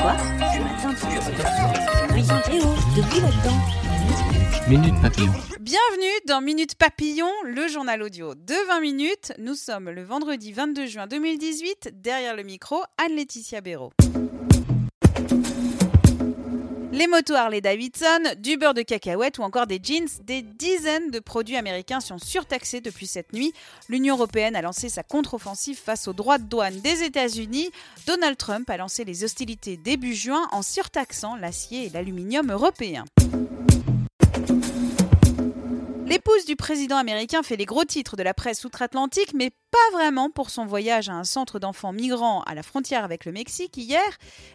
Quoi Eh oh, debout là-dedans. Minute Papillon. Bienvenue dans Minute Papillon, le journal audio de 20 minutes. Nous sommes le vendredi 22 juin 2018. Derrière le micro, Anne-Laetitia Béraud. Les motos Harley Davidson, du beurre de cacahuète ou encore des jeans, des dizaines de produits américains sont surtaxés depuis cette nuit. L'Union européenne a lancé sa contre-offensive face aux droits de douane des États-Unis. Donald Trump a lancé les hostilités début juin en surtaxant l'acier et l'aluminium européens. L'épouse du président américain fait les gros titres de la presse outre-Atlantique, mais pas vraiment pour son voyage à un centre d'enfants migrants à la frontière avec le Mexique hier,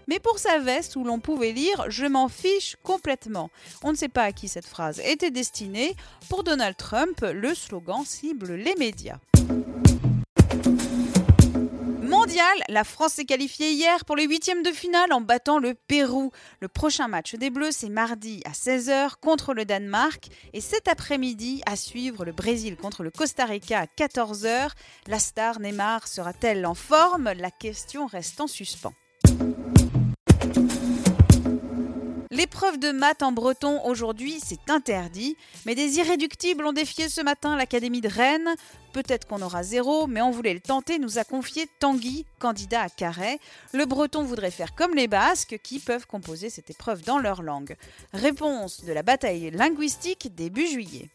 mais pour sa veste où l'on pouvait lire Je m'en fiche complètement. On ne sait pas à qui cette phrase était destinée. Pour Donald Trump, le slogan cible les médias. Mondial, la France s'est qualifiée hier pour les huitièmes de finale en battant le Pérou. Le prochain match des Bleus, c'est mardi à 16h contre le Danemark et cet après-midi à suivre le Brésil contre le Costa Rica à 14h. La star Neymar sera-t-elle en forme? La question reste en suspens. L'épreuve de maths en breton aujourd'hui, c'est interdit, mais des irréductibles ont défié ce matin l'Académie de Rennes. Peut-être qu'on aura zéro, mais on voulait le tenter, nous a confié Tanguy, candidat à Carhaix. Le breton voudrait faire comme les Basques, qui peuvent composer cette épreuve dans leur langue. Réponse de la bataille linguistique début juillet.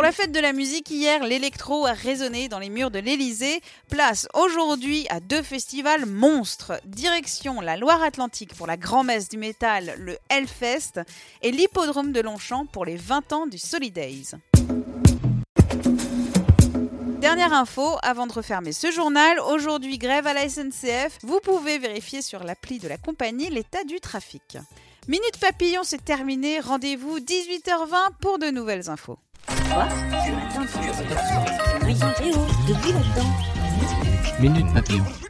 Pour la fête de la musique, hier, l'électro a résonné dans les murs de l'Elysée. Place aujourd'hui à deux festivals monstres. Direction la Loire-Atlantique pour la grand-messe du métal, le Hellfest, et l'hippodrome de Longchamp pour les 20 ans du Solidays. Dernière info, avant de refermer ce journal, aujourd'hui grève à la SNCF. Vous pouvez vérifier sur l'appli de la compagnie l'état du trafic. Minute Papillon, c'est terminé. Rendez-vous 18h20 pour de nouvelles infos. Quoi Ce matin, debout là-dedans. Minute Papillon.